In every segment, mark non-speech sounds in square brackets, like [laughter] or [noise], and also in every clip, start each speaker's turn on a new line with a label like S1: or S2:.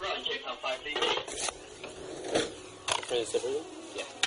S1: Right, 5, please.
S2: Prince?
S1: Yeah.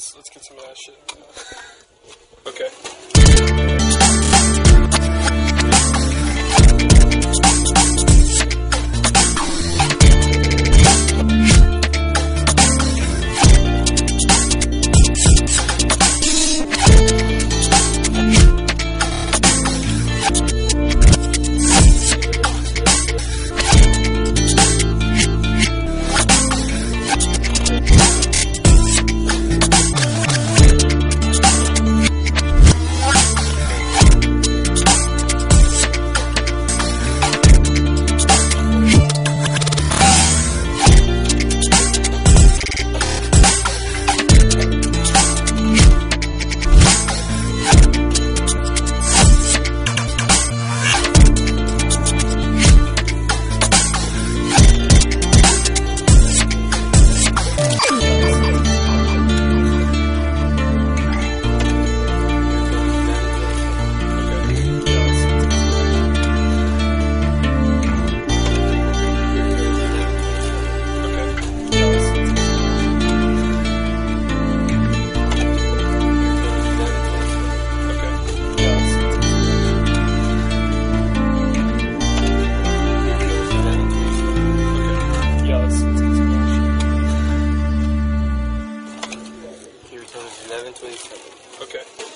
S3: Let's let's get some of that shit. [laughs] Okay. Okay.